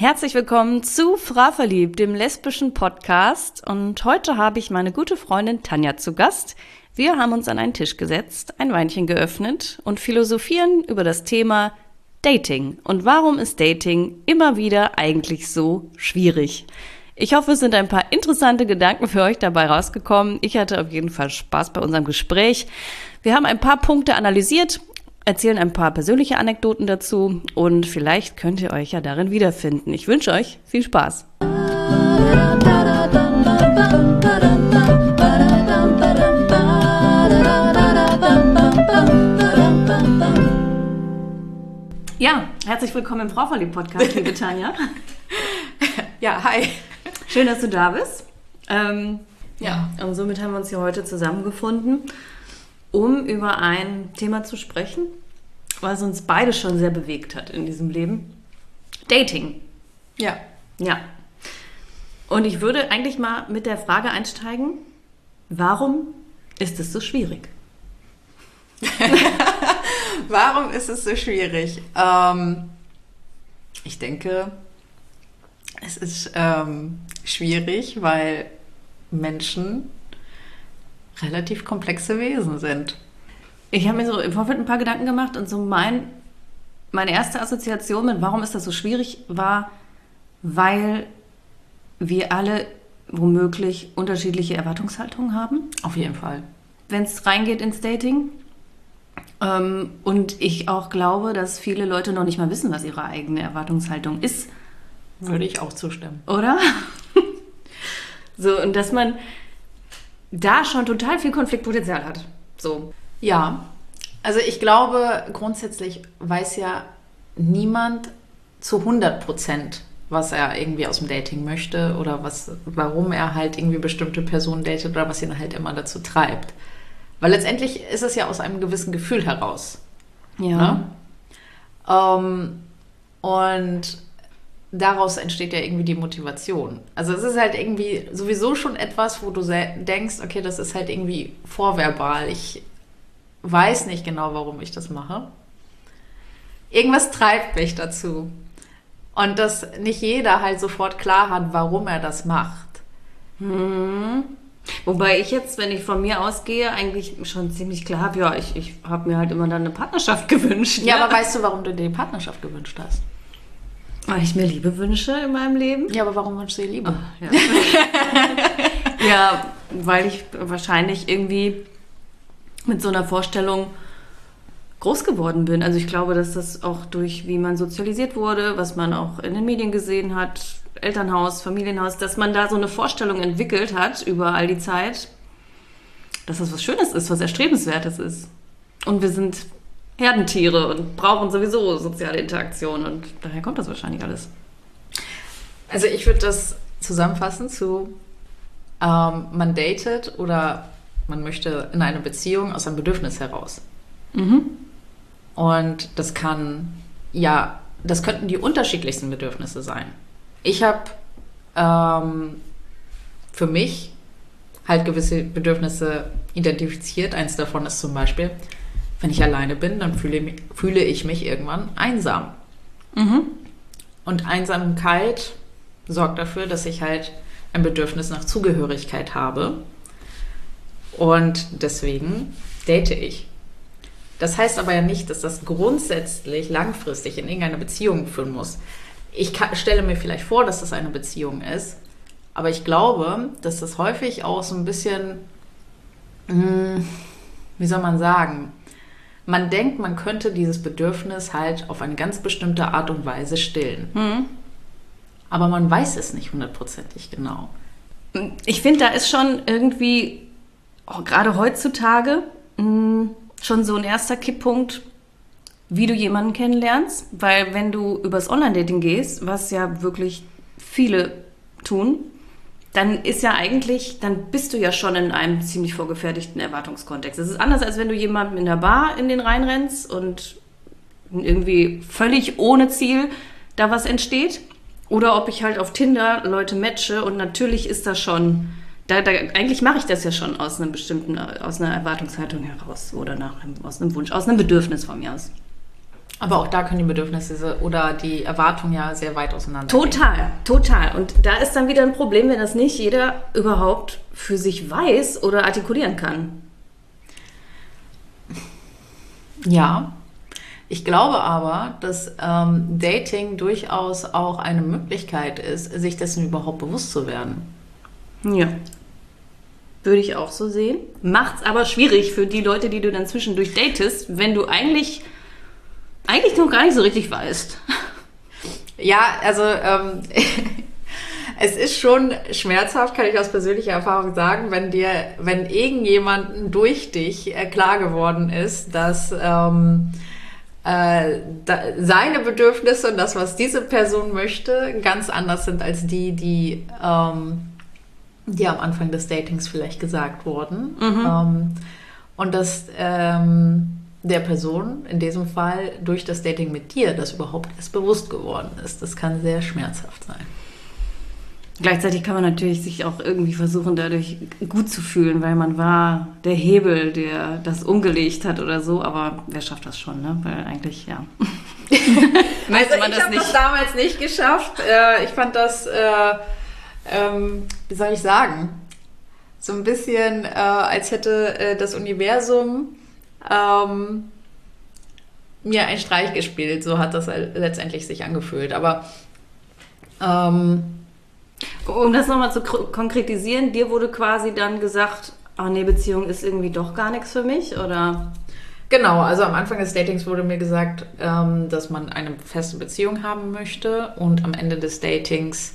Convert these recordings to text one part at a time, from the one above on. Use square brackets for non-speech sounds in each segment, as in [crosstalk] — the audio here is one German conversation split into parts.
Herzlich willkommen zu Fra Verliebt, dem lesbischen Podcast. Und heute habe ich meine gute Freundin Tanja zu Gast. Wir haben uns an einen Tisch gesetzt, ein Weinchen geöffnet und philosophieren über das Thema Dating. Und warum ist Dating immer wieder eigentlich so schwierig? Ich hoffe, es sind ein paar interessante Gedanken für euch dabei rausgekommen. Ich hatte auf jeden Fall Spaß bei unserem Gespräch. Wir haben ein paar Punkte analysiert erzählen ein paar persönliche Anekdoten dazu und vielleicht könnt ihr euch ja darin wiederfinden. Ich wünsche euch viel Spaß. Ja, herzlich willkommen im Frau Verliebt Podcast, liebe Tanja. [laughs] ja, hi. Schön, dass du da bist. Ähm, ja, und somit haben wir uns hier heute zusammengefunden, um über ein Thema zu sprechen, was uns beide schon sehr bewegt hat in diesem Leben. Dating. Ja. Ja. Und ich würde eigentlich mal mit der Frage einsteigen, warum ist es so schwierig? [laughs] warum ist es so schwierig? Ähm, ich denke, es ist ähm, schwierig, weil Menschen relativ komplexe Wesen sind. Ich habe mir so im Vorfeld ein paar Gedanken gemacht und so mein, meine erste Assoziation mit, warum ist das so schwierig, war, weil wir alle womöglich unterschiedliche Erwartungshaltungen haben. Auf jeden Fall. Wenn es reingeht ins Dating. Ähm, und ich auch glaube, dass viele Leute noch nicht mal wissen, was ihre eigene Erwartungshaltung ist. Würde ich auch zustimmen. Oder? [laughs] so, und dass man da schon total viel Konfliktpotenzial hat. So. Ja, also ich glaube, grundsätzlich weiß ja niemand zu 100 Prozent, was er irgendwie aus dem Dating möchte oder was, warum er halt irgendwie bestimmte Personen datet oder was ihn halt immer dazu treibt. Weil letztendlich ist es ja aus einem gewissen Gefühl heraus. Ja. Ne? Ähm, und daraus entsteht ja irgendwie die Motivation. Also es ist halt irgendwie sowieso schon etwas, wo du denkst, okay, das ist halt irgendwie vorverbal. Ich weiß nicht genau, warum ich das mache. Irgendwas treibt mich dazu. Und dass nicht jeder halt sofort klar hat, warum er das macht. Hm. Wobei ich jetzt, wenn ich von mir ausgehe, eigentlich schon ziemlich klar habe, ja, ich, ich habe mir halt immer dann eine Partnerschaft [laughs] gewünscht. Ja, ja, aber weißt du, warum du dir die Partnerschaft gewünscht hast? Weil ich mir Liebe wünsche in meinem Leben. Ja, aber warum wünschst du dir Liebe? Ach, ja. [laughs] ja, weil ich wahrscheinlich irgendwie mit so einer Vorstellung groß geworden bin. Also ich glaube, dass das auch durch, wie man sozialisiert wurde, was man auch in den Medien gesehen hat, Elternhaus, Familienhaus, dass man da so eine Vorstellung entwickelt hat über all die Zeit, dass das was Schönes ist, was Erstrebenswertes ist. Und wir sind Herdentiere und brauchen sowieso soziale Interaktion und daher kommt das wahrscheinlich alles. Also ich würde das zusammenfassen zu ähm, man datet oder man möchte in eine Beziehung aus einem Bedürfnis heraus. Mhm. Und das kann, ja, das könnten die unterschiedlichsten Bedürfnisse sein. Ich habe ähm, für mich halt gewisse Bedürfnisse identifiziert. Eins davon ist zum Beispiel, wenn ich alleine bin, dann fühle, fühle ich mich irgendwann einsam. Mhm. Und Einsamkeit sorgt dafür, dass ich halt ein Bedürfnis nach Zugehörigkeit habe und deswegen date ich. Das heißt aber ja nicht, dass das grundsätzlich langfristig in irgendeine Beziehung führen muss. Ich kann, stelle mir vielleicht vor, dass das eine Beziehung ist, aber ich glaube, dass das häufig auch so ein bisschen, hm, wie soll man sagen, man denkt, man könnte dieses Bedürfnis halt auf eine ganz bestimmte Art und Weise stillen. Mhm. Aber man weiß es nicht hundertprozentig genau. Ich finde, da ist schon irgendwie oh, gerade heutzutage mh, mm, schon so ein erster Kipppunkt, wie du jemanden kennenlernst. Weil wenn du übers Online-Dating gehst, was ja wirklich viele tun, dann ist ja eigentlich, dann bist du ja schon in einem ziemlich vorgefertigten Erwartungskontext. Es ist anders, als wenn du jemandem in der Bar in den Rhein rennst und irgendwie völlig ohne Ziel da was entsteht. Oder ob ich halt auf Tinder Leute matche und natürlich ist das schon da, da, eigentlich mache ich das ja schon aus einem bestimmten, aus einer Erwartungshaltung heraus oder nach einem, aus einem Wunsch, aus einem Bedürfnis von mir aus. Aber auch da können die Bedürfnisse oder die Erwartungen ja sehr weit auseinander Total, total. Und da ist dann wieder ein Problem, wenn das nicht jeder überhaupt für sich weiß oder artikulieren kann. Ja. Ich glaube aber, dass ähm, Dating durchaus auch eine Möglichkeit ist, sich dessen überhaupt bewusst zu werden. Ja. Würde ich auch so sehen. Macht's aber schwierig für die Leute, die du dann zwischendurch datest, wenn du eigentlich, eigentlich noch gar nicht so richtig weißt. Ja, also ähm, [laughs] es ist schon schmerzhaft, kann ich aus persönlicher Erfahrung sagen, wenn dir, wenn irgendjemanden durch dich äh, klar geworden ist, dass ähm, äh, da, seine Bedürfnisse und das, was diese Person möchte, ganz anders sind als die, die ähm, die am Anfang des Datings vielleicht gesagt wurden. Mhm. Ähm, und dass ähm, der Person in diesem Fall durch das Dating mit dir das überhaupt erst bewusst geworden ist. Das kann sehr schmerzhaft sein. Gleichzeitig kann man natürlich sich auch irgendwie versuchen, dadurch gut zu fühlen, weil man war der Hebel, der das umgelegt hat oder so. Aber wer schafft das schon, ne? Weil eigentlich, ja. [laughs] also man ich habe das damals nicht geschafft. Äh, ich fand das... Äh, ähm, wie soll ich sagen, so ein bisschen, äh, als hätte äh, das Universum ähm, mir einen Streich gespielt. So hat das letztendlich sich angefühlt. Aber ähm, um das nochmal zu konkretisieren, dir wurde quasi dann gesagt, ach nee, Beziehung ist irgendwie doch gar nichts für mich, oder? Genau, also am Anfang des Datings wurde mir gesagt, ähm, dass man eine feste Beziehung haben möchte und am Ende des Datings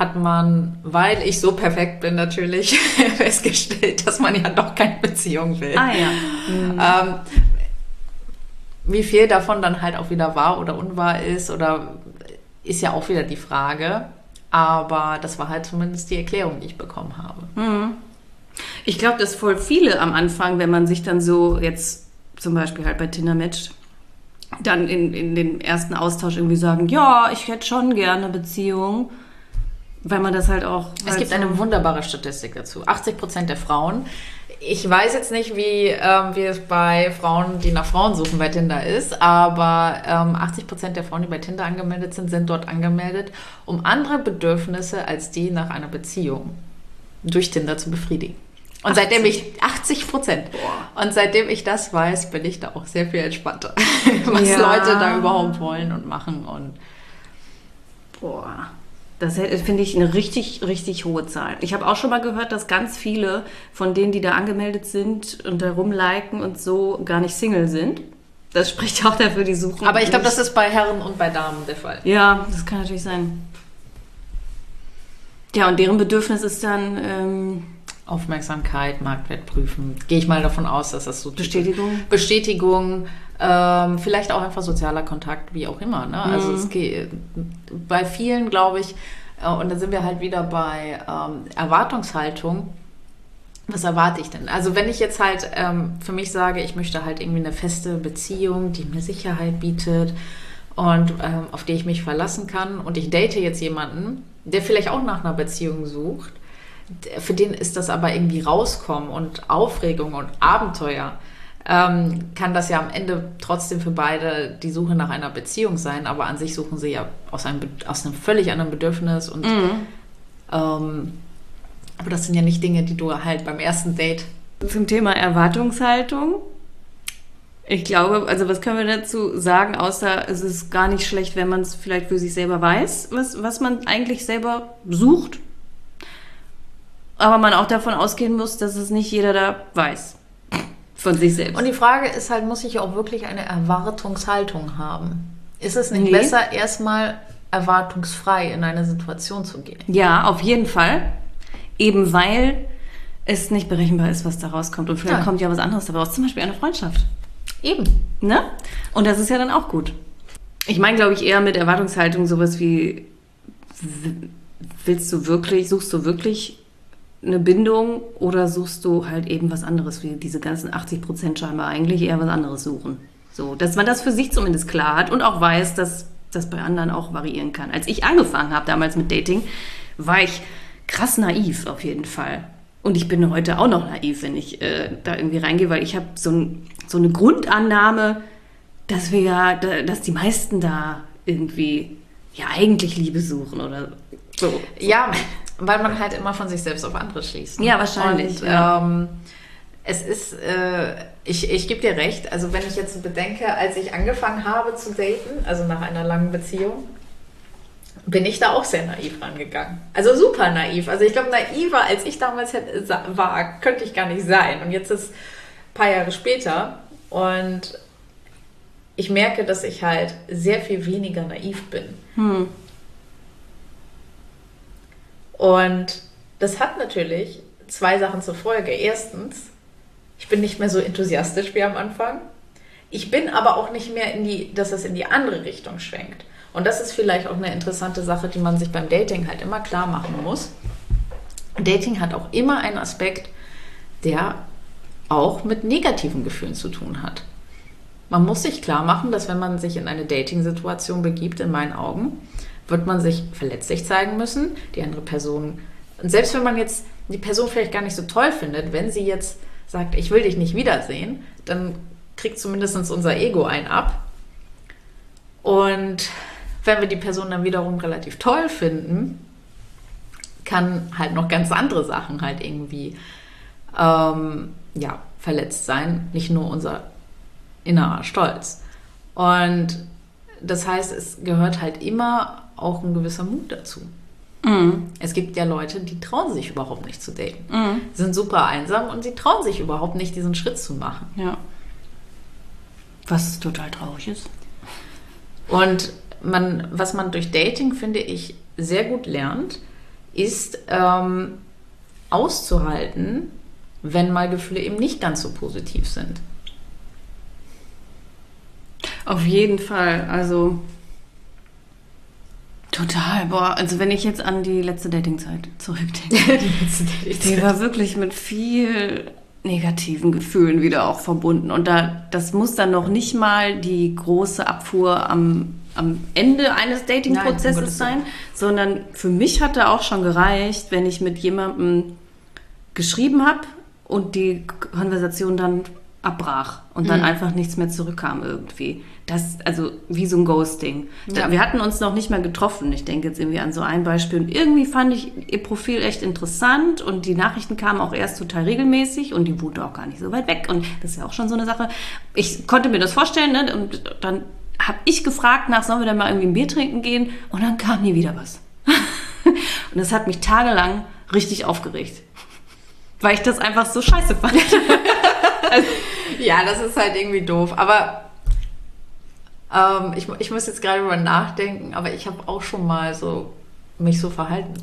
hat man, weil ich so perfekt bin natürlich, [laughs] festgestellt, dass man ja doch keine Beziehung will. Ah ja. Mhm. Ähm, wie viel davon dann halt auch wieder wahr oder unwahr ist, oder ist ja auch wieder die Frage. Aber das war halt zumindest die Erklärung, die ich bekommen habe. Mhm. Ich glaube, dass voll viele am Anfang, wenn man sich dann so jetzt zum Beispiel halt bei Tinder matcht, dann in, in den ersten Austausch irgendwie sagen, ja, ich hätte schon gerne eine Beziehung. Weil man das halt auch. Es gibt so eine wunderbare Statistik dazu. 80 Prozent der Frauen. Ich weiß jetzt nicht, wie, ähm, wie es bei Frauen, die nach Frauen suchen, bei Tinder ist, aber ähm, 80 Prozent der Frauen, die bei Tinder angemeldet sind, sind dort angemeldet, um andere Bedürfnisse als die nach einer Beziehung durch Tinder zu befriedigen. Und 80. seitdem ich 80 Prozent. Und seitdem ich das weiß, bin ich da auch sehr viel entspannter, [laughs] was ja. Leute da überhaupt wollen und machen und boah. Das finde ich eine richtig, richtig hohe Zahl. Ich habe auch schon mal gehört, dass ganz viele von denen, die da angemeldet sind und da rumliken und so, gar nicht Single sind. Das spricht auch dafür, die suchen. Aber ich glaube, das ist bei Herren und bei Damen der Fall. Ja, das kann natürlich sein. Ja, und deren Bedürfnis ist dann ähm, Aufmerksamkeit, Marktwert prüfen. Gehe ich mal davon aus, dass das so Bestätigung. Bestätigung, ähm, vielleicht auch einfach sozialer Kontakt, wie auch immer. Ne? Also mhm. es geht bei vielen, glaube ich, äh, und da sind wir halt wieder bei ähm, Erwartungshaltung. Was erwarte ich denn? Also wenn ich jetzt halt ähm, für mich sage, ich möchte halt irgendwie eine feste Beziehung, die mir Sicherheit bietet und ähm, auf die ich mich verlassen kann und ich date jetzt jemanden, der vielleicht auch nach einer Beziehung sucht, für den ist das aber irgendwie rauskommen und Aufregung und Abenteuer ähm, kann das ja am Ende trotzdem für beide die Suche nach einer Beziehung sein, aber an sich suchen sie ja aus einem, aus einem völlig anderen Bedürfnis und mhm. ähm, aber das sind ja nicht Dinge, die du halt beim ersten Date. Zum Thema Erwartungshaltung. Ich glaube, also was können wir dazu sagen, außer es ist gar nicht schlecht, wenn man es vielleicht für sich selber weiß, was, was man eigentlich selber sucht. Aber man auch davon ausgehen muss, dass es nicht jeder da weiß von sich selbst. Und die Frage ist halt, muss ich auch wirklich eine Erwartungshaltung haben? Ist es nicht nee. besser, erstmal erwartungsfrei in eine Situation zu gehen? Ja, auf jeden Fall. Eben weil es nicht berechenbar ist, was da rauskommt. Und vielleicht ja. kommt ja was anderes dabei raus, zum Beispiel eine Freundschaft. Eben. Ne? Und das ist ja dann auch gut. Ich meine, glaube ich, eher mit Erwartungshaltung sowas wie, willst du wirklich, suchst du wirklich eine Bindung oder suchst du halt eben was anderes, wie diese ganzen 80 Prozent scheinbar eigentlich eher was anderes suchen. So, dass man das für sich zumindest klar hat und auch weiß, dass das bei anderen auch variieren kann. Als ich angefangen habe damals mit Dating, war ich krass naiv auf jeden Fall. Und ich bin heute auch noch naiv, wenn ich äh, da irgendwie reingehe, weil ich habe so, ein, so eine Grundannahme, dass wir ja, da- dass die meisten da irgendwie ja eigentlich Liebe suchen oder so. Ja, weil man halt immer von sich selbst auf andere schließt. ne? Ja, wahrscheinlich, Und, ja. Ähm, es ist, äh, ich, ich gebe dir recht, also wenn ich jetzt so bedenke, als ich angefangen habe zu daten, also nach einer langen Beziehung, bin ich da auch sehr naiv rangegangen. Also super naiv. Also ich glaube, naiver als ich damals hätte, war, könnte ich gar nicht sein. Und jetzt ist ein paar Jahre später und ich merke, dass ich halt sehr viel weniger naiv bin. Hm. Und das hat natürlich zwei Sachen zur Folge. Erstens, ich bin nicht mehr so enthusiastisch wie am Anfang. Ich bin aber auch nicht mehr in die, dass es in die andere Richtung schwenkt. Und das ist vielleicht auch eine interessante Sache, die man sich beim Dating halt immer klar machen muss. Dating hat auch immer einen Aspekt, der auch mit negativen Gefühlen zu tun hat. Man muss sich klar machen, dass wenn man sich in eine Dating-Situation begibt, in meinen Augen, wird man sich verletzlich zeigen müssen. Die andere Person, und selbst wenn man jetzt die Person vielleicht gar nicht so toll findet, wenn sie jetzt sagt, ich will dich nicht wiedersehen, dann kriegt zumindest unser Ego ein ab. Und wenn wir die Person dann wiederum relativ toll finden, kann halt noch ganz andere Sachen halt irgendwie ähm, ja, verletzt sein. Nicht nur unser innerer Stolz. Und das heißt, es gehört halt immer auch ein gewisser Mut dazu. Mhm. Es gibt ja Leute, die trauen sich überhaupt nicht zu daten. Mhm. Sind super einsam und sie trauen sich überhaupt nicht, diesen Schritt zu machen. Ja. Was total traurig ist. Und man, was man durch Dating, finde ich, sehr gut lernt, ist ähm, auszuhalten, wenn mal Gefühle eben nicht ganz so positiv sind. Auf jeden Fall. Also total. Boah, also wenn ich jetzt an die letzte Datingzeit zurückdenke, [laughs] die war wirklich mit viel negativen Gefühlen wieder auch verbunden. Und da, das muss dann noch nicht mal die große Abfuhr am, am Ende eines Dating-Prozesses sein, sondern für mich hat da auch schon gereicht, wenn ich mit jemandem geschrieben habe und die Konversation dann abbrach und dann einfach nichts mehr zurückkam irgendwie. Das, also wie so ein Ghosting. Ja. Wir hatten uns noch nicht mehr getroffen. Ich denke jetzt irgendwie an so ein Beispiel. Und irgendwie fand ich ihr Profil echt interessant und die Nachrichten kamen auch erst total regelmäßig und die wohnte auch gar nicht so weit weg. Und das ist ja auch schon so eine Sache. Ich konnte mir das vorstellen, ne? Und dann habe ich gefragt nach, sollen wir denn mal irgendwie ein Bier trinken gehen? Und dann kam nie wieder was. [laughs] und das hat mich tagelang richtig aufgeregt. Weil ich das einfach so scheiße fand. [laughs] [laughs] Ja, das ist halt irgendwie doof. Aber ähm, ich, ich muss jetzt gerade drüber nachdenken, aber ich habe auch schon mal so mich so verhalten.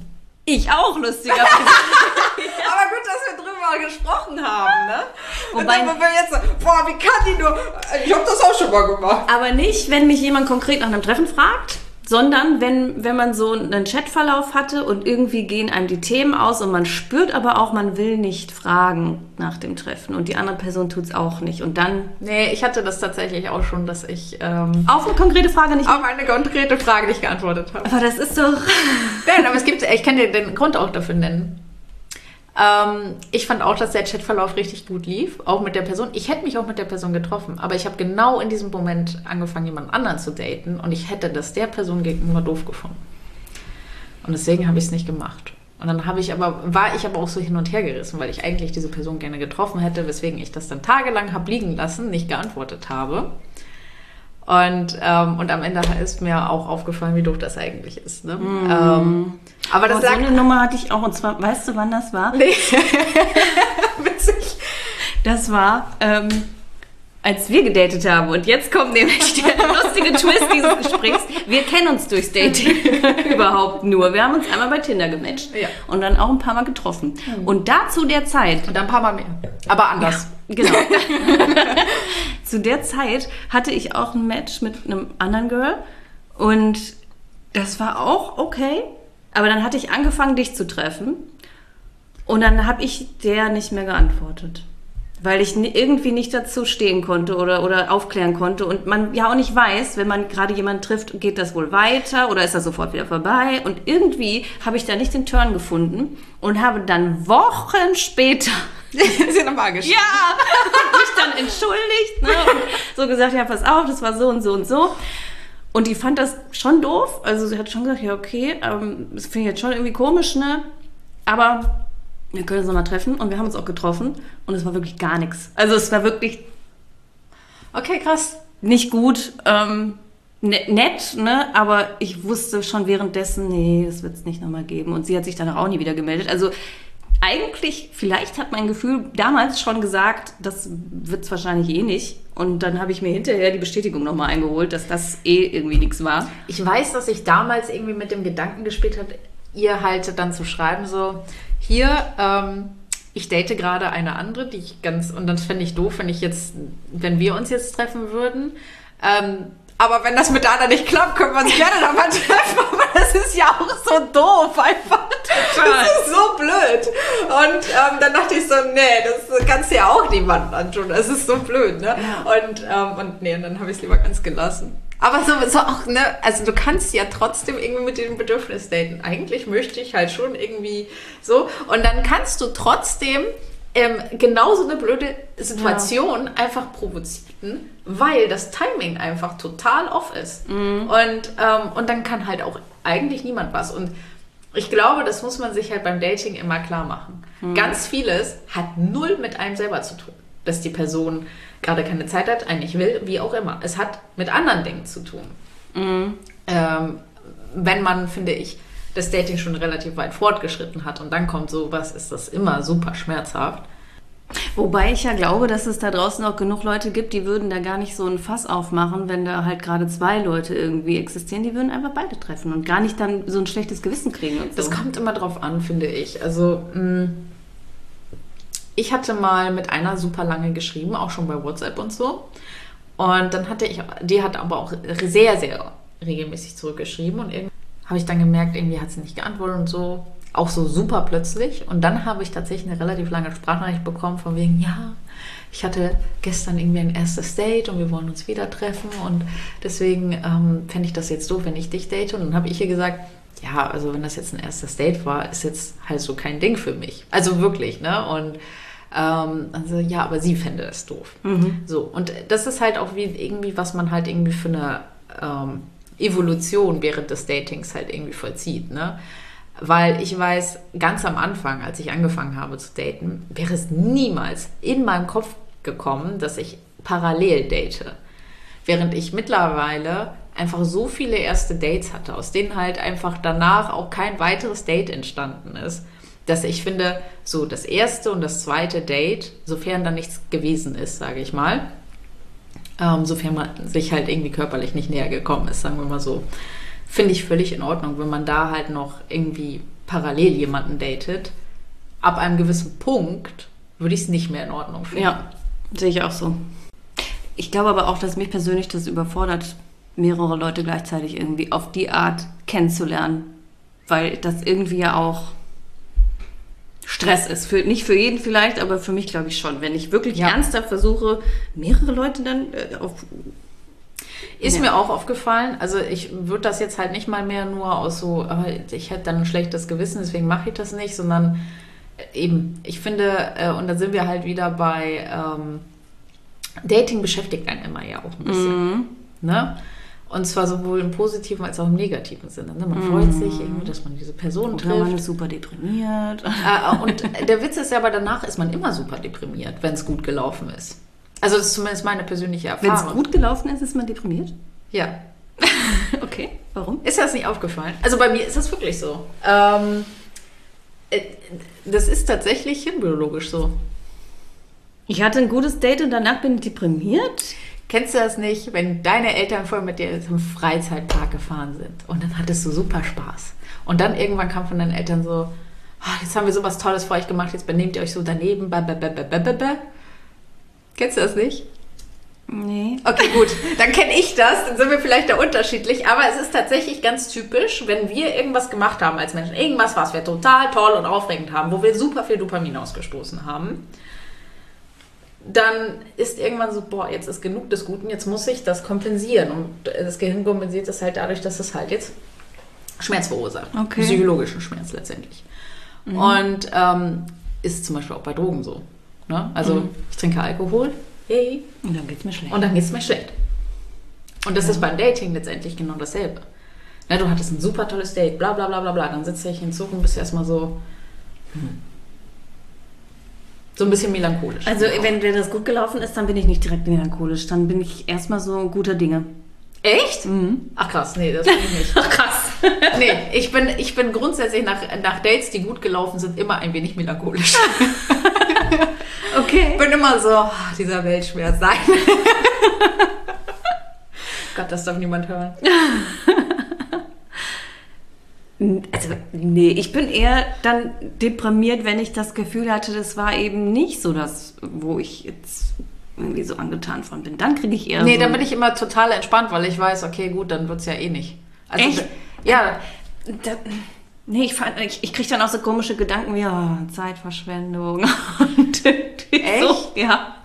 Ich auch, lustigerweise. [laughs] Aber gut, dass wir drüber gesprochen haben, ne? Wobei- Und dann, wo wir jetzt, so, boah, wie kann die nur? Ich habe das auch schon mal gemacht. Aber nicht, wenn mich jemand konkret nach einem Treffen fragt, sondern wenn, wenn man so einen Chatverlauf hatte und irgendwie gehen einem die Themen aus und man spürt aber auch, man will nicht fragen nach dem Treffen und die andere Person tut es auch nicht. Und dann Nee, ich hatte das tatsächlich auch schon, dass ich ähm, auf eine konkrete Frage nicht. auf eine konkrete Frage nicht geantwortet habe. Aber das ist doch. [laughs] Nein, aber es gibt, ich kann dir den Grund auch dafür nennen. Ähm, ich fand auch, dass der Chatverlauf richtig gut lief, auch mit der Person. Ich hätte mich auch mit der Person getroffen, aber ich habe genau in diesem Moment angefangen, jemand anderen zu daten und ich hätte das der Person gegenüber doof gefunden. Und deswegen habe ich es nicht gemacht. Und dann habe ich aber, war ich aber auch so hin und her gerissen, weil ich eigentlich diese Person gerne getroffen hätte, weswegen ich das dann tagelang habe liegen lassen, nicht geantwortet habe. Und, ähm, und am Ende ist mir auch aufgefallen, wie doof das eigentlich ist. Ne? Ähm, aber das Oh, so lag eine Nummer hatte ich auch. Und zwar, weißt du, wann das war? Nee. [laughs] Witzig. Das war, ähm, als wir gedatet haben. Und jetzt kommt nämlich der [laughs] lustige Twist dieses Gesprächs. Wir kennen uns durchs Dating [laughs] überhaupt nur. Wir haben uns einmal bei Tinder gematcht Ja. und dann auch ein paar Mal getroffen. Und da zu der Zeit, Und dann ein paar Mal mehr. Aber anders. genau, zu der Zeit hatte ich auch ein Match mit einem anderen Girl und das war auch okay. Aber dann hatte ich angefangen, dich zu treffen und dann habe ich der nicht mehr geantwortet. Weil ich irgendwie nicht dazu stehen konnte oder, oder aufklären konnte. Und man ja auch nicht weiß, wenn man gerade jemanden trifft, geht das wohl weiter oder ist das sofort wieder vorbei. Und irgendwie habe ich da nicht den Turn gefunden und habe dann Wochen später [laughs] Sie nochmal geschrieben. Ja, [laughs] mich dann entschuldigt, ne? Und so gesagt, ja, pass auf, das war so und so und so. Und die fand das schon doof. Also sie hat schon gesagt, ja, okay, ähm, das finde ich jetzt schon irgendwie komisch, ne? Aber wir können uns nochmal treffen und wir haben uns auch getroffen und es war wirklich gar nichts. Also es war wirklich Okay, krass. nicht gut, ähm, ne- nett, ne? Aber ich wusste schon währenddessen, nee, das wird es nicht nochmal geben. Und sie hat sich danach auch nie wieder gemeldet. Also eigentlich, vielleicht hat mein Gefühl damals schon gesagt, das wird es wahrscheinlich eh nicht. Und dann habe ich mir hinterher die Bestätigung nochmal eingeholt, dass das eh irgendwie nichts war. Ich weiß, dass ich damals irgendwie mit dem Gedanken gespielt habe, ihr halt dann zu schreiben, so, hier, ähm, ich date gerade eine andere, die ich ganz, und das fände ich doof, wenn ich jetzt, wenn wir uns jetzt treffen würden. Ähm, aber wenn das mit anderen nicht klappt, können wir uns gerne nochmal [laughs] treffen. Das ist ja auch so doof einfach. Das ist so blöd. Und ähm, dann dachte ich so, nee, das kannst du ja auch niemandem antun. Das ist so blöd, ne? Und, ähm, und nee, und dann habe ich es lieber ganz gelassen. Aber so, so auch, ne, also du kannst ja trotzdem irgendwie mit dem Bedürfnis daten. Eigentlich möchte ich halt schon irgendwie so. Und dann kannst du trotzdem ähm, genauso eine blöde Situation einfach provozieren, weil das Timing einfach total off ist. Und, ähm, und dann kann halt auch eigentlich niemand was. Und ich glaube, das muss man sich halt beim Dating immer klar machen. Ganz vieles hat null mit einem selber zu tun. Dass die Person gerade keine Zeit hat, einen nicht will, wie auch immer. Es hat mit anderen Dingen zu tun. Ähm, wenn man, finde ich, das Dating schon relativ weit fortgeschritten hat und dann kommt sowas, ist das immer super schmerzhaft. Wobei ich ja glaube, dass es da draußen auch genug Leute gibt, die würden da gar nicht so ein Fass aufmachen, wenn da halt gerade zwei Leute irgendwie existieren. Die würden einfach beide treffen und gar nicht dann so ein schlechtes Gewissen kriegen und so. Das kommt immer drauf an, finde ich. Also, mh, ich hatte mal mit einer super lange geschrieben, auch schon bei WhatsApp und so. Und dann hatte ich, die hat aber auch sehr, sehr regelmäßig zurückgeschrieben und irgendwie habe ich dann gemerkt, irgendwie hat sie nicht geantwortet und so. Auch so super plötzlich. Und dann habe ich tatsächlich eine relativ lange Sprachnachricht bekommen, von wegen, ja, ich hatte gestern irgendwie ein erstes Date und wir wollen uns wieder treffen und deswegen ähm, fände ich das jetzt doof, wenn ich dich date. Und dann habe ich ihr gesagt, ja, also wenn das jetzt ein erstes Date war, ist jetzt halt so kein Ding für mich. Also wirklich, ne? Und ähm, also ja, aber sie fände es doof. So, und das ist halt auch wie irgendwie, was man halt irgendwie für eine ähm, Evolution während des Datings halt irgendwie vollzieht, ne? Weil ich weiß, ganz am Anfang, als ich angefangen habe zu daten, wäre es niemals in meinem Kopf gekommen, dass ich parallel date. Während ich mittlerweile einfach so viele erste Dates hatte, aus denen halt einfach danach auch kein weiteres Date entstanden ist, dass ich finde, so das erste und das zweite Date, sofern da nichts gewesen ist, sage ich mal, ähm, sofern man sich halt irgendwie körperlich nicht näher gekommen ist, sagen wir mal so, finde ich völlig in Ordnung, wenn man da halt noch irgendwie parallel jemanden datet. Ab einem gewissen Punkt würde ich es nicht mehr in Ordnung finden. Ja, sehe ich auch so. Ich glaube aber auch, dass mich persönlich das überfordert, mehrere Leute gleichzeitig irgendwie auf die Art kennenzulernen. Weil das irgendwie ja auch Stress ist. Für, nicht für jeden vielleicht, aber für mich glaube ich schon. Wenn ich wirklich Ja. ernsthaft versuche, mehrere Leute dann äh, auf. Ist Ja. mir auch aufgefallen. Also ich würde das jetzt halt nicht mal mehr nur aus so, aber ich hätte dann ein schlechtes Gewissen, deswegen mache ich das nicht, sondern äh, eben, ich finde, äh, und da sind wir halt wieder bei ähm, Dating beschäftigt einen immer ja auch ein bisschen. Ne? Und zwar sowohl im positiven als auch im negativen Sinne. Ne? Man freut sich irgendwie, dass man diese Person Oder man trifft. ist super deprimiert. Äh, und der Witz ist ja aber, danach ist man immer super deprimiert, wenn es gut gelaufen ist. Also das ist zumindest meine persönliche Wenn Erfahrung. es gut gelaufen ist, ist man deprimiert. Ja. [laughs] [laughs] Okay, warum? Ist das nicht aufgefallen? Also bei mir ist das wirklich so. Ähm, äh, das ist tatsächlich hirnbiologisch so. Ich hatte ein gutes Date und danach bin ich deprimiert. Kennst du das nicht, wenn deine Eltern vorher mit dir zum Freizeitpark gefahren sind und dann hattest du super Spaß. Und dann irgendwann kam von deinen Eltern so, "Ah, jetzt haben wir sowas Tolles für euch gemacht, jetzt benehmt ihr euch so daneben. Ba, ba, ba. Kennst du das nicht? Nee. Okay, gut. [laughs] Dann kenne ich das, dann sind wir vielleicht da unterschiedlich. Aber es ist tatsächlich ganz typisch, wenn wir irgendwas gemacht haben als Menschen, irgendwas, was wir total toll und aufregend haben, wo wir super viel Dopamin ausgestoßen haben, dann ist irgendwann so, boah, jetzt ist genug des Guten, jetzt muss ich das kompensieren. Und das Gehirn kompensiert das halt dadurch, dass es halt jetzt Schmerz verursacht. Okay. Psychologischen Schmerz letztendlich. Und ähm, ist zum Beispiel auch bei Drogen so. Ne? Also Mhm. ich trinke Alkohol, hey, Und dann geht's mir schlecht. und dann geht es mir schlecht. Und das ist beim Dating letztendlich genau dasselbe. Ne, du hattest ein super tolles Date, bla bla bla bla bla. Dann sitzt du dich in Zug und bist erstmal so. hm. So ein bisschen melancholisch. also, wenn, wenn das gut gelaufen ist, dann bin ich nicht direkt melancholisch. Dann bin ich erstmal so guter Dinge. Echt? Mhm. Ach krass, nee, das bin ich nicht. [laughs] Ach, krass. [laughs] Nee, ich bin, ich bin grundsätzlich nach, nach Dates, die gut gelaufen sind, immer ein wenig melancholisch. [laughs] [laughs] Okay. Ich bin immer so, ah, dieser Weltschmerz sein. [laughs] Gott, das darf niemand hören. [laughs] Also, nee, ich bin eher dann deprimiert, wenn ich das Gefühl hatte, das war eben nicht so das, wo ich jetzt irgendwie so angetan von bin. Dann kriege ich eher Nee, so... dann bin ich immer total entspannt, weil ich weiß, okay, gut, dann wird es ja eh nicht. Also, Echt? Ja, Da, nee, ich, fand- ich, ich kriege dann auch so komische Gedanken wie ja, Zeitverschwendung. [laughs] Und irgendwie so, Echt? ja.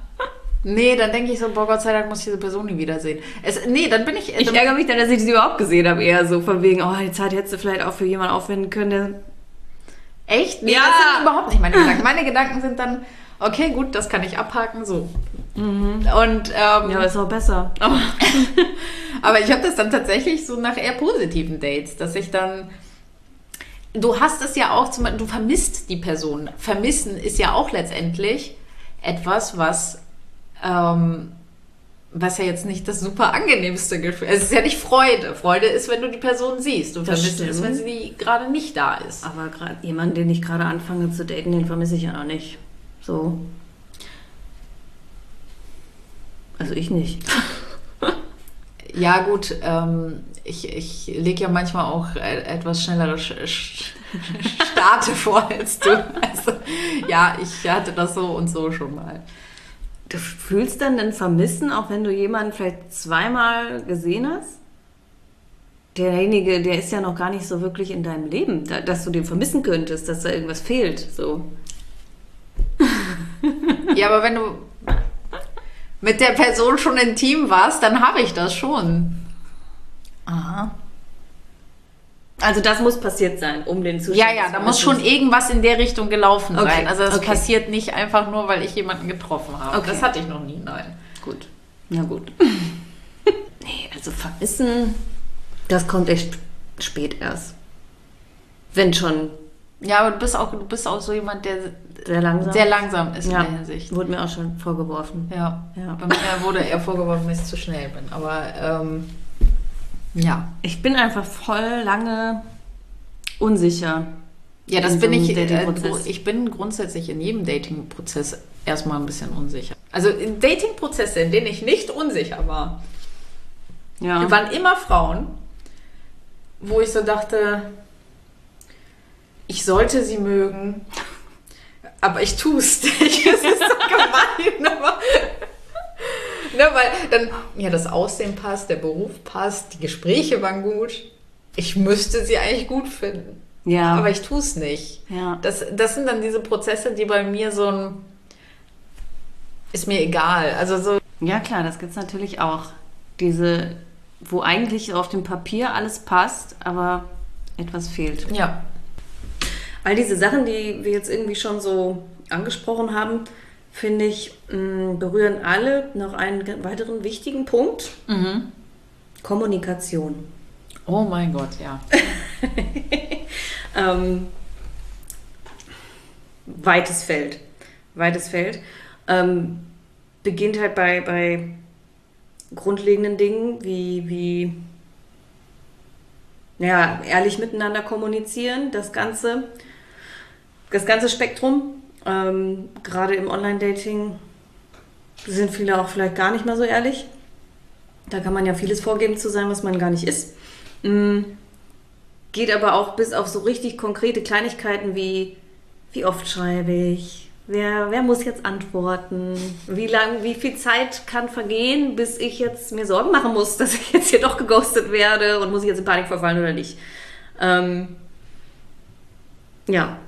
nee, dann denke ich so, boah, Gott sei Dank muss ich diese Person nie wiedersehen. Es, nee, dann bin ich... Ich ärgere mich dann, dass ich sie überhaupt gesehen habe. Eher so von wegen, oh, die Zeit hättest du vielleicht auch für jemanden aufwenden können, der Echt? Nee, Ja. das sind überhaupt nicht meine Gedanken. Meine Gedanken sind dann, okay, gut, das kann ich abhaken, so. Und, ähm, Ja, aber ist auch besser. Aber [laughs] Aber ich habe das dann tatsächlich so nach eher positiven Dates, dass ich dann. Du hast es ja auch, zum, du vermisst die Person. Vermissen ist ja auch letztendlich etwas, was, ähm, was ja jetzt nicht das super angenehmste Gefühl ist. Es ist ja nicht Freude. Freude ist, wenn du die Person siehst. Du vermisst es, wenn sie gerade nicht da ist. Aber gerade jemanden, den ich gerade anfange zu daten, den vermisse ich ja noch nicht. So. Also ich nicht. [laughs] Ja, gut, ähm, ich, ich lege ja manchmal auch e- etwas schnellere Sch Sch Starte [laughs] vor als du. Also, ja, ich hatte das so und so schon mal. Du fühlst dann ein Vermissen, auch wenn du jemanden vielleicht zweimal gesehen hast? Derjenige, der ist ja noch gar nicht so wirklich in deinem Leben, da- dass du den vermissen könntest, dass da irgendwas fehlt. So. Ja, aber wenn du mit der Person schon intim warst, dann habe ich das schon. Aha. Also das muss passiert sein, um den Zustand. Ja, ja, da muss schon irgendwas in der Richtung gelaufen Okay, sein. Also das okay. passiert nicht einfach nur, weil ich jemanden getroffen habe. Okay. Das hatte ich noch nie, nein. Gut. Na gut. [laughs] nee, also vermissen, das kommt echt spät erst. Wenn schon Ja, aber du bist auch, du bist auch so jemand, der sehr langsam. sehr langsam ist ja, in der Hinsicht. wurde mir auch schon vorgeworfen. Ja. Ja. Bei mir wurde eher vorgeworfen, dass ich zu schnell bin. Aber ähm, ja. Ich bin einfach voll lange unsicher. Ja, das In bin so ich. Äh, ich bin grundsätzlich in jedem Dating-Prozess erstmal ein bisschen unsicher. Also in Dating-Prozesse, in denen ich nicht unsicher war, Ja. waren immer Frauen, wo ich so dachte, ich sollte sie mögen, aber ich tue es [laughs] nicht. Es ist so gemein, aber. Ne, weil dann, ja, das Aussehen passt, der Beruf passt, die Gespräche waren gut. Ich müsste sie eigentlich gut finden. ja. Aber ich tue es nicht. ja. Das, das sind dann diese Prozesse, die bei mir so ein. Ist mir egal. Also so. ja, klar, das gibt es natürlich auch. Diese, wo eigentlich auf dem Papier alles passt, aber etwas fehlt. Ja. All diese Sachen, die wir jetzt irgendwie schon so angesprochen haben, finde ich, mh, berühren alle noch einen weiteren wichtigen Punkt. Kommunikation. Oh mein Gott, ja. [laughs] Ähm, weites Feld. Weites Feld. Ähm, beginnt halt bei, bei grundlegenden Dingen wie, wie ja, ehrlich miteinander kommunizieren, das Ganze, das ganze Spektrum. Ähm, gerade im Online-Dating sind viele auch vielleicht gar nicht mal so ehrlich. Da kann man ja vieles vorgeben zu sein, was man gar nicht ist. Mm, Geht aber auch bis auf so richtig konkrete Kleinigkeiten wie, wie oft schreibe ich, wer, wer muss jetzt antworten, wie lang, wie viel Zeit kann vergehen, bis ich jetzt mir Sorgen machen muss, dass ich jetzt hier doch geghostet werde und muss ich jetzt in Panik verfallen oder nicht. Ähm, ja.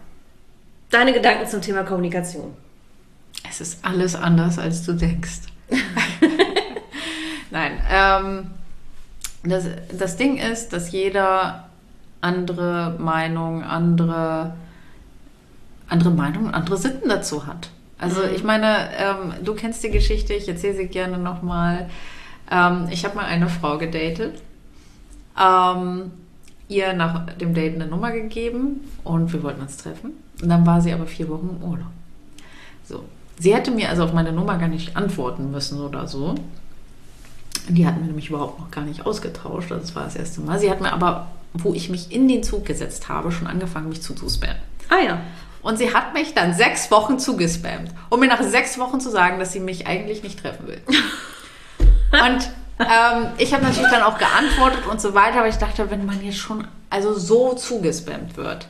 Deine Gedanken zum Thema Kommunikation. Es ist alles anders, als du denkst. [laughs] Nein, ähm, das, das Ding ist, dass jeder andere Meinung, andere, andere Meinung, andere Sitten dazu hat. Also Mhm. ich meine, ähm, du kennst die Geschichte, ich erzähle sie gerne nochmal. Ähm, ich habe mal eine Frau gedatet, ähm, ihr nach dem Date eine Nummer gegeben und wir wollten uns treffen. Und dann war sie aber vier Wochen im Urlaub. So. Sie hätte mir also auf meine Nummer gar nicht antworten müssen oder so. Die hatten wir nämlich überhaupt noch gar nicht ausgetauscht. Also Das war das erste Mal. Sie hat mir aber, wo ich mich in den Zug gesetzt habe, schon angefangen, mich zuzuspammen. Ah ja. Und sie hat mich dann sechs Wochen zugespammt, um mir nach sechs Wochen zu sagen, dass sie mich eigentlich nicht treffen will. [laughs] Und ähm, ich habe natürlich dann auch geantwortet und so weiter, aber ich dachte, wenn man jetzt schon also so zugespammt wird,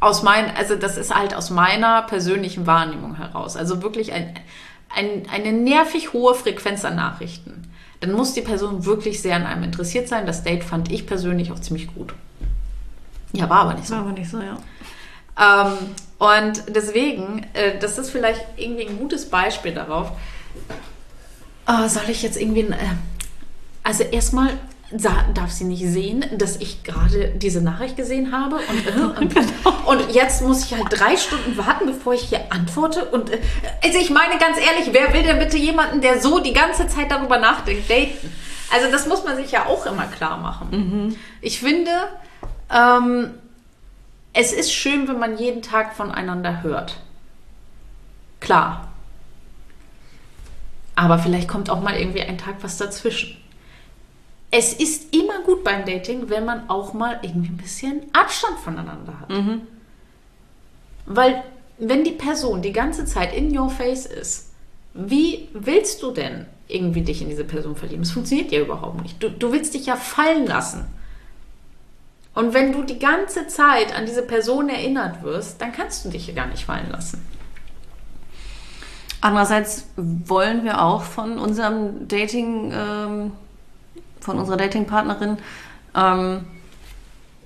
aus mein, also das ist halt aus meiner persönlichen Wahrnehmung heraus, also wirklich ein, ein, eine nervig hohe Frequenz an Nachrichten, dann muss die Person wirklich sehr an einem interessiert sein. Das Date fand ich persönlich auch ziemlich gut. Ja, war aber nicht so. War aber nicht so, ja. Ähm, und deswegen, äh, das ist vielleicht irgendwie ein gutes Beispiel darauf. Ah, soll ich jetzt irgendwie. Äh, also, erstmal darf sie nicht sehen, dass ich gerade diese Nachricht gesehen habe. Und, äh, [laughs] und, und jetzt muss ich halt drei Stunden warten, bevor ich hier antworte. Und äh, also, ich meine ganz ehrlich, wer will denn bitte jemanden, der so die ganze Zeit darüber nachdenkt, daten? Also, das muss man sich ja auch immer klar machen. Ich finde. Ähm, es ist schön, wenn man jeden Tag voneinander hört. Klar. Aber vielleicht kommt auch mal irgendwie ein Tag was dazwischen. Es ist immer gut beim Dating, wenn man auch mal irgendwie ein bisschen Abstand voneinander hat. Weil, wenn die Person die ganze Zeit in your face ist, wie willst du denn irgendwie dich in diese Person verlieben? Das funktioniert ja überhaupt nicht. Du, du willst dich ja fallen lassen. Und wenn du die ganze Zeit an diese Person erinnert wirst, dann kannst du dich ja gar nicht fallen lassen. Andererseits wollen wir auch von unserem Dating, ähm, von unserer Datingpartnerin ähm,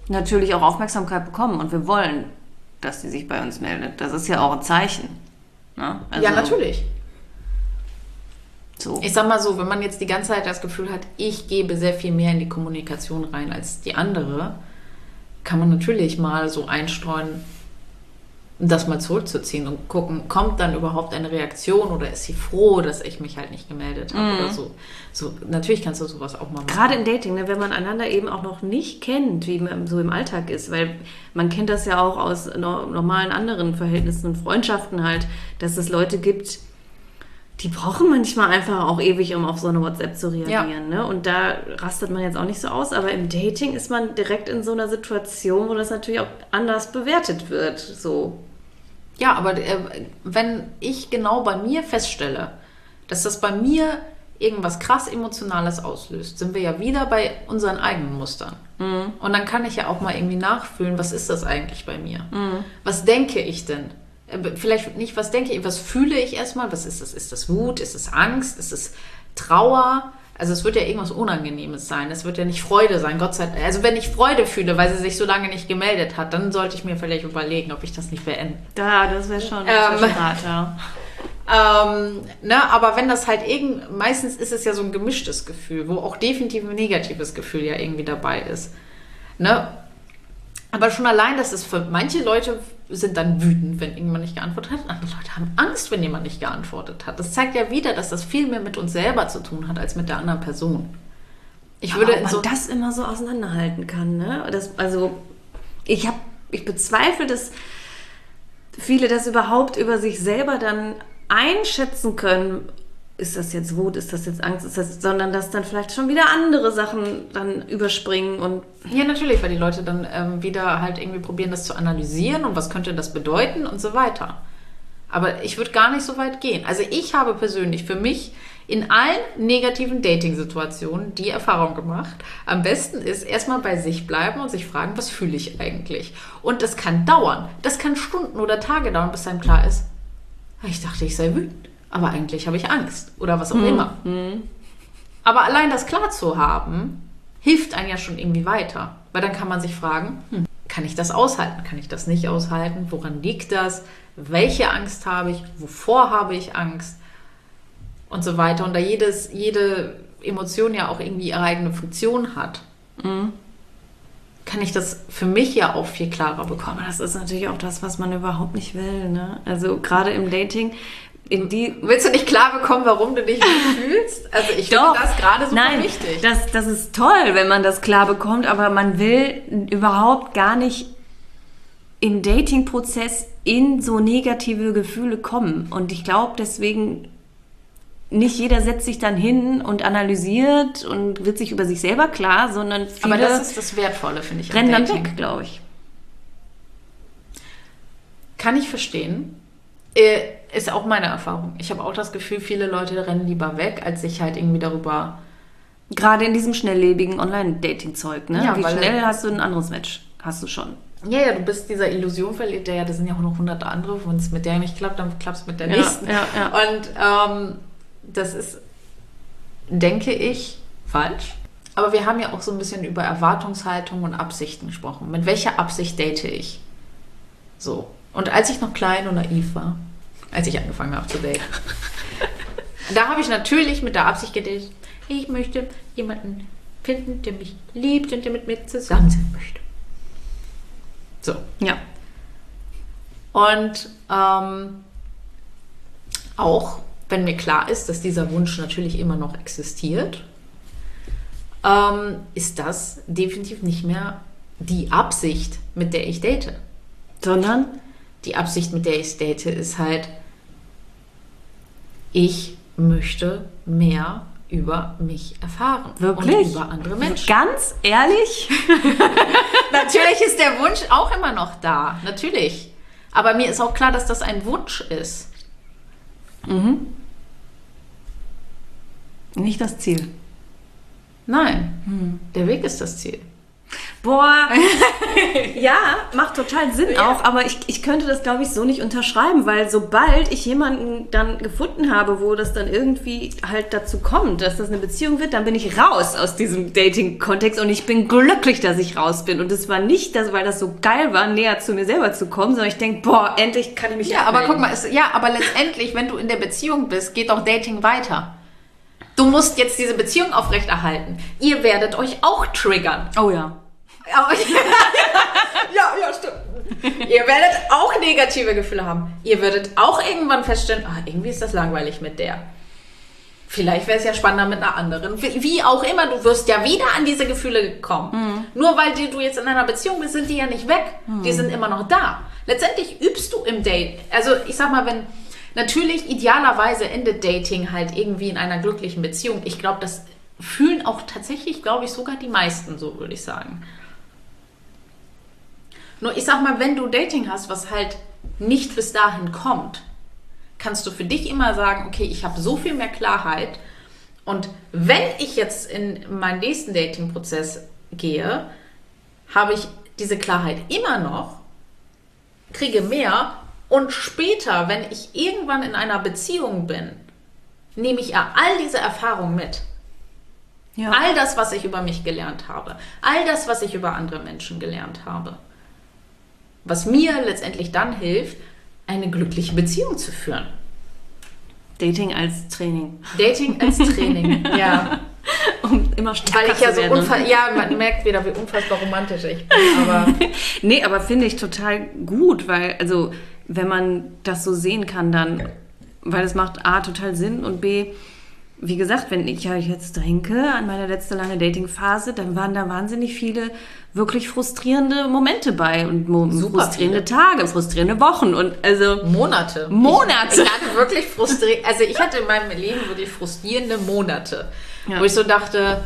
natürlich auch Aufmerksamkeit bekommen und wir wollen, dass sie sich bei uns meldet. Das ist ja auch ein Zeichen. Ne? Also, ja, natürlich. So. Ich sag mal so, wenn man jetzt die ganze Zeit das Gefühl hat, ich gebe sehr viel mehr in die Kommunikation rein als die andere, kann man natürlich mal so einstreuen, das mal zurückzuziehen und gucken, kommt dann überhaupt eine Reaktion oder ist sie froh, dass ich mich halt nicht gemeldet habe oder so. so. Natürlich kannst du sowas auch mal machen. Gerade im Dating, ne, wenn man einander eben auch noch nicht kennt, wie man so im Alltag ist, weil man kennt das ja auch aus no normalen anderen Verhältnissen und Freundschaften halt, dass es Leute gibt, die brauchen manchmal einfach auch ewig, um auf so eine WhatsApp zu reagieren. Ne? Und da rastet man jetzt auch nicht so aus, aber im Dating ist man direkt in so einer Situation, wo das natürlich auch anders bewertet wird. So. Ja, aber äh, wenn ich genau bei mir feststelle, dass das bei mir irgendwas krass Emotionales auslöst, sind wir ja wieder bei unseren eigenen Mustern. Und dann kann ich ja auch mal irgendwie nachfühlen, was ist das eigentlich bei mir? Was denke ich denn? Äh, Vielleicht nicht, was denke ich, was fühle ich erstmal? Was ist das? Ist das Wut? Ist es Angst? Ist es Trauer? Also es wird ja irgendwas Unangenehmes sein. Es wird ja nicht Freude sein, Gott sei Dank. Also wenn ich Freude fühle, weil sie sich so lange nicht gemeldet hat, dann sollte ich mir vielleicht überlegen, ob ich das nicht beende. Da, das wäre schon, Ähm, schon hart, ja. Ähm, ne, aber wenn das halt irgend, meistens ist es ja so ein gemischtes Gefühl, wo auch definitiv ein negatives Gefühl ja irgendwie dabei ist. Ne? Aber schon allein, dass es für manche Leute sind dann wütend, wenn irgendjemand nicht geantwortet hat. Andere Leute haben Angst, wenn jemand nicht geantwortet hat. Das zeigt ja wieder, dass das viel mehr mit uns selber zu tun hat als mit der anderen Person. Ich würde Aber ob so man das immer so auseinanderhalten kann, ne? Das, also ich habe, ich bezweifle, dass viele das überhaupt über sich selber dann einschätzen können. Ist das jetzt Wut, ist das jetzt Angst, ist das, sondern dass dann vielleicht schon wieder andere Sachen dann überspringen und Ja, natürlich, weil die Leute dann ähm, wieder halt irgendwie probieren, das zu analysieren und was könnte das bedeuten und so weiter. Aber ich würde gar nicht so weit gehen. Also ich habe persönlich für mich in allen negativen Dating-Situationen die Erfahrung gemacht, am besten ist erstmal bei sich bleiben und sich fragen, was fühle ich eigentlich? Und das kann dauern. Das kann Stunden oder Tage dauern, bis einem klar ist, ich dachte, ich sei wütend, aber eigentlich habe ich Angst oder was auch immer. Aber allein das klar zu haben, hilft einem ja schon irgendwie weiter. Weil dann kann man sich fragen, hm, kann ich das aushalten? Kann ich das nicht aushalten? Woran liegt das? Welche Angst habe ich? Wovor habe ich Angst? Und so weiter. Und da jedes, jede Emotion ja auch irgendwie ihre eigene Funktion hat, kann ich das für mich ja auch viel klarer bekommen. Das ist natürlich auch das, was man überhaupt nicht will. Ne? Also gerade im Dating, in die Willst du nicht klar bekommen, warum du dich fühlst? Also ich finde das gerade super Nein, wichtig. Das, das ist toll, wenn man das klar bekommt, aber man will überhaupt gar nicht im Dating-Prozess in so negative Gefühle kommen. Und ich glaube, deswegen nicht jeder setzt sich dann hin und analysiert und wird sich über sich selber klar, sondern viele Aber das ist das Wertvolle, finde ich. rennen dann weg, glaube ich. Kann ich verstehen. Äh, Ist auch meine Erfahrung. Ich habe auch das Gefühl, viele Leute rennen lieber weg, als sich halt irgendwie darüber. Gerade in diesem schnelllebigen Online-Dating-Zeug, ne? Ja, Wie weil- schnell hast du ein anderes Match? Hast du schon. Ja, ja, du bist dieser Illusion verliebt, ja, da sind ja auch noch hunderte andere. Wenn es mit der nicht klappt, dann klappt es mit der Ja, nächsten. ja, ja. Und ähm, das ist, denke ich, falsch. Aber wir haben ja auch so ein bisschen über Erwartungshaltung und Absichten gesprochen. Mit welcher Absicht date ich? So. Und als ich noch klein und naiv war, als ich angefangen habe zu daten, da habe ich natürlich mit der Absicht gedatet, ich möchte jemanden finden, der mich liebt und der mit mir zusammen sein möchte. So. Ja. Und ähm, auch wenn mir klar ist, dass dieser Wunsch natürlich immer noch existiert, ähm, ist das definitiv nicht mehr die Absicht, mit der ich date. Sondern? Die Absicht, mit der ich date, ist halt, ich möchte mehr über mich erfahren. Wirklich? Und über andere Menschen. Ganz ehrlich? [laughs] Natürlich ist der Wunsch auch immer noch da. Natürlich. Aber mir ist auch klar, dass das ein Wunsch ist. Nicht das Ziel. Nein, der Weg ist das Ziel. Boah, [laughs] ja, macht total Sinn Ja. auch, aber ich, ich könnte das, glaube ich, so nicht unterschreiben, weil sobald ich jemanden dann gefunden habe, wo das dann irgendwie halt dazu kommt, dass das eine Beziehung wird, dann bin ich raus aus diesem Dating-Kontext und ich bin glücklich, dass ich raus bin. Und es war nicht, das, weil das so geil war, näher zu mir selber zu kommen, sondern ich denke, boah, endlich kann ich mich Ja, aber abmelden. guck mal, es, ja, aber letztendlich, wenn du in der Beziehung bist, geht doch Dating weiter. Du musst jetzt diese Beziehung aufrechterhalten. Ihr werdet euch auch triggern. Oh ja. [laughs] ja, ja, stimmt. Ihr werdet auch negative Gefühle haben. Ihr würdet auch irgendwann feststellen, ah, irgendwie ist das langweilig mit der. Vielleicht wäre es ja spannender mit einer anderen. Wie, auch immer, du wirst ja wieder an diese Gefühle kommen. Nur weil die, du jetzt in einer Beziehung bist, sind die ja nicht weg. Die sind immer noch da. Letztendlich übst du im Date. Also ich sag mal, wenn natürlich idealerweise endet Dating halt irgendwie in einer glücklichen Beziehung. Ich glaube, das fühlen auch tatsächlich, glaube ich, sogar die meisten, so würde ich sagen. Nur ich sag mal, wenn du Dating hast, was halt nicht bis dahin kommt, kannst du für dich immer sagen, okay, ich habe so viel mehr Klarheit und wenn ich jetzt in meinen nächsten Dating-Prozess gehe, habe ich diese Klarheit immer noch, kriege mehr und später, wenn ich irgendwann in einer Beziehung bin, nehme ich ja all diese Erfahrungen mit. Ja. All das, was ich über mich gelernt habe. All das, was ich über andere Menschen gelernt habe. Was mir letztendlich dann hilft, eine glückliche Beziehung zu führen. Dating als Training. Dating als Training, [laughs] ja. Um immer stärker Weil ich ja so unfassbar, ja, man merkt wieder, wie unfassbar romantisch ich bin. Aber [laughs] Nee, aber finde ich total gut, weil, also, wenn man das so sehen kann, dann, weil es macht A total Sinn und B, wie gesagt, wenn ich ja jetzt denke an meine letzte lange Dating-Phase, dann waren da wahnsinnig viele wirklich frustrierende Momente bei und mo Super frustrierende viele. Tage, frustrierende Wochen und also Monate. Monate. Ich, ich hatte wirklich frustriert, also ich hatte in meinem Leben wirklich frustrierende Monate, Ja. wo ich so dachte,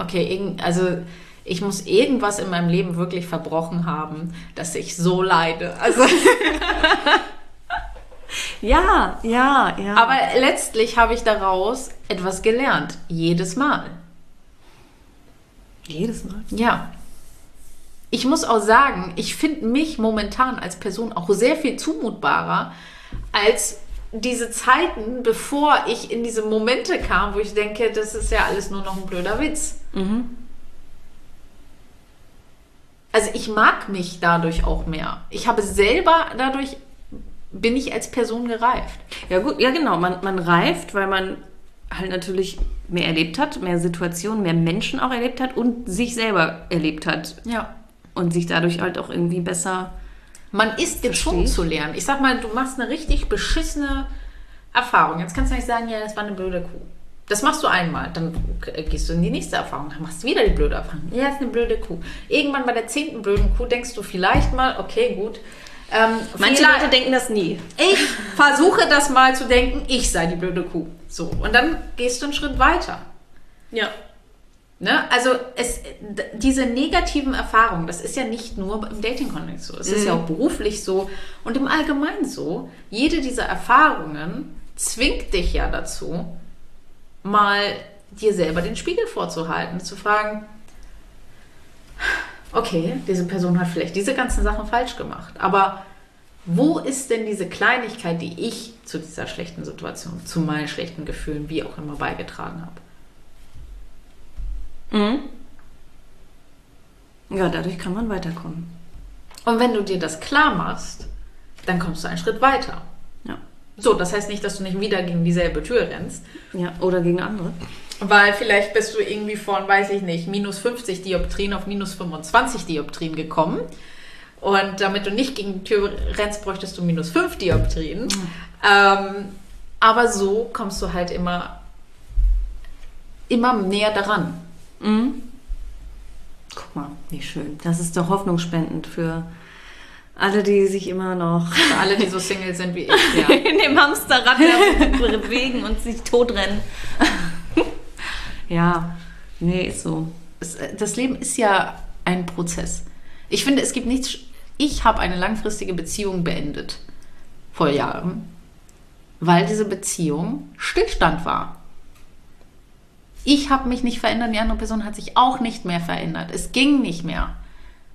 okay, also ich muss irgendwas in meinem Leben wirklich verbrochen haben, dass ich so leide. Also, [laughs] ja, ja, ja. aber letztlich habe ich daraus etwas gelernt, jedes Mal. jedes Mal. Ja. Ich muss auch sagen, ich finde mich momentan als Person auch sehr viel zumutbarer als diese Zeiten, bevor ich in diese Momente kam, wo ich denke, das ist ja alles nur noch ein blöder Witz. Also ich mag mich dadurch auch mehr. Ich habe selber dadurch bin ich als Person gereift. Ja gut, ja genau, man, man reift, weil man halt natürlich mehr erlebt hat, mehr Situationen, mehr Menschen auch erlebt hat und sich selber erlebt hat. Ja. Und sich dadurch halt auch irgendwie besser. Man ist gezwungen zu lernen. Ich sag mal, du machst eine richtig beschissene Erfahrung. Jetzt kannst du nicht sagen, ja, das war eine blöde Kuh. Das machst du einmal, dann gehst du in die nächste Erfahrung, dann machst du wieder die blöde Erfahrung. Ja, das ist eine blöde Kuh. Irgendwann bei der zehnten blöden Kuh denkst du vielleicht mal, okay, gut. Ähm, Manche Leute denken das nie. ich versuche das mal zu denken, ich sei die blöde Kuh. So, und dann gehst du einen Schritt weiter. Ja. Ne? Also es, diese negativen Erfahrungen, das ist ja nicht nur im Dating-Kontext so, es ist ja auch beruflich so und im Allgemeinen so. Jede dieser Erfahrungen zwingt dich ja dazu, mal dir selber den Spiegel vorzuhalten, zu fragen, okay, diese Person hat vielleicht diese ganzen Sachen falsch gemacht, aber wo ist denn diese Kleinigkeit, die ich zu dieser schlechten Situation, zu meinen schlechten Gefühlen, wie auch immer beigetragen habe? Mhm. Ja, dadurch kann man weiterkommen. Und wenn du dir das klar machst, dann kommst du einen Schritt weiter. Ja. So, das heißt nicht, dass du nicht wieder gegen dieselbe Tür rennst, Ja, oder gegen andere. Weil vielleicht bist du irgendwie von, weiß ich nicht, minus 50 Dioptrien auf minus 25 Dioptrien gekommen. Und damit du nicht gegen die Tür rennst, bräuchtest du minus 5 Dioptrien. Ähm, aber so kommst du halt immer, immer näher daran. Mhm. Guck mal, wie schön. Das ist doch hoffnungsspendend für alle, die sich immer noch Für alle, die so Single sind wie ich. [laughs] Ja. in dem Hamsterrad bewegen und sich totrennen. Ja, nee, ist so. es, äh, das Leben ist ja ein Prozess. Ich finde, es gibt nichts. Ich habe eine langfristige Beziehung beendet vor Jahren, weil diese Beziehung Stillstand war. Ich habe mich nicht verändert, die andere Person hat sich auch nicht mehr verändert. Es ging nicht mehr.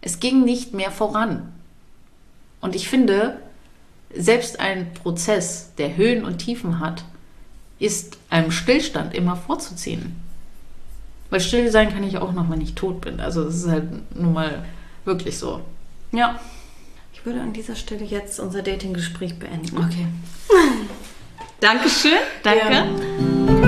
Es ging nicht mehr voran. Und ich finde, selbst ein Prozess, der Höhen und Tiefen hat, ist einem Stillstand immer vorzuziehen. Weil still sein kann ich auch noch, wenn ich tot bin. Also es ist halt nun mal wirklich so. Ja. Ich würde an dieser Stelle jetzt unser Dating-Gespräch beenden. Okay. [laughs] Dankeschön. Danke. Ja.